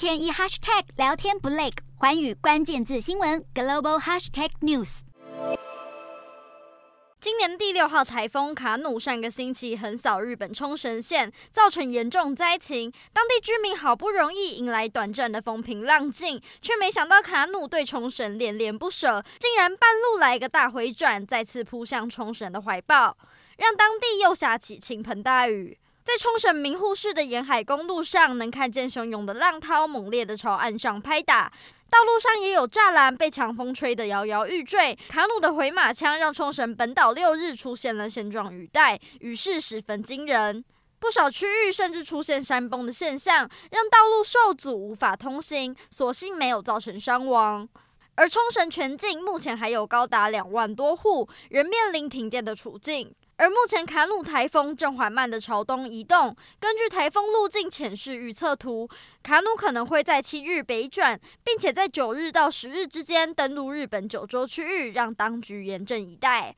天一 hashtag 聊天不累，环宇关键字新闻 global hashtag news。今年第六号台风卡努上个星期横扫日本冲绳县，造成严重灾情。当地居民好不容易迎来短暂的风平浪静，却没想到卡努对冲绳恋恋不舍，竟然半路来个大回转，再次扑向冲绳的怀抱，让当地又下起倾盆大雨。在冲绳名护市的沿海公路上，能看见汹涌的浪涛猛烈地朝岸上拍打，道路上也有栅栏被强风吹得摇摇欲坠。卡努的回马枪让冲绳本岛六日出现了线状雨带，雨势十分惊人，不少区域甚至出现山崩的现象，让道路受阻无法通行，所幸没有造成伤亡。而冲绳全境目前还有高达两万多户仍面临停电的处境。而目前卡努台风正缓慢的朝东移动，根据台风路径潜势预测图，卡努可能会在七日北转，并且在九日到十日之间登陆日本九州区域，让当局严阵以待。